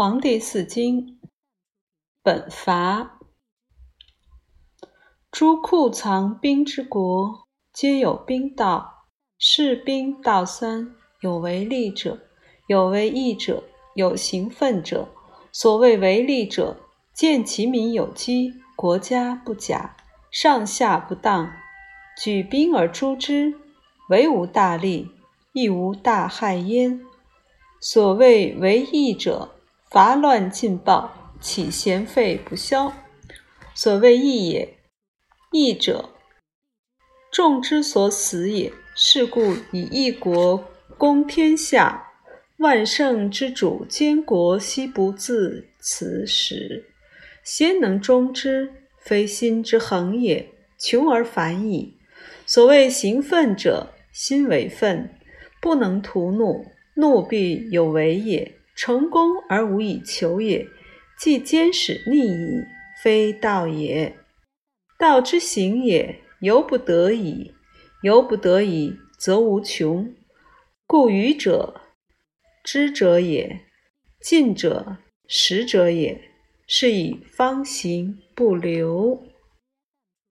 黄帝四经本法，诸库藏兵之国，皆有兵道。士兵道三：有为利者，有为义者，有行奋者。所谓为利者，见其民有饥，国家不假，上下不当，举兵而诛之，为无大利，亦无大害焉。所谓为义者，伐乱尽暴，岂贤废不消，所谓义也。义者，众之所死也。是故以一国攻天下，万圣之主监国，悉不自辞时，先能终之，非心之恒也，穷而反矣。所谓行愤者，心为愤，不能图怒，怒必有为也。成功而无以求也，即坚使逆矣，非道也。道之行也，由不得已，由不得已，则无穷。故愚者知者也，进者识者也。是以方行不流。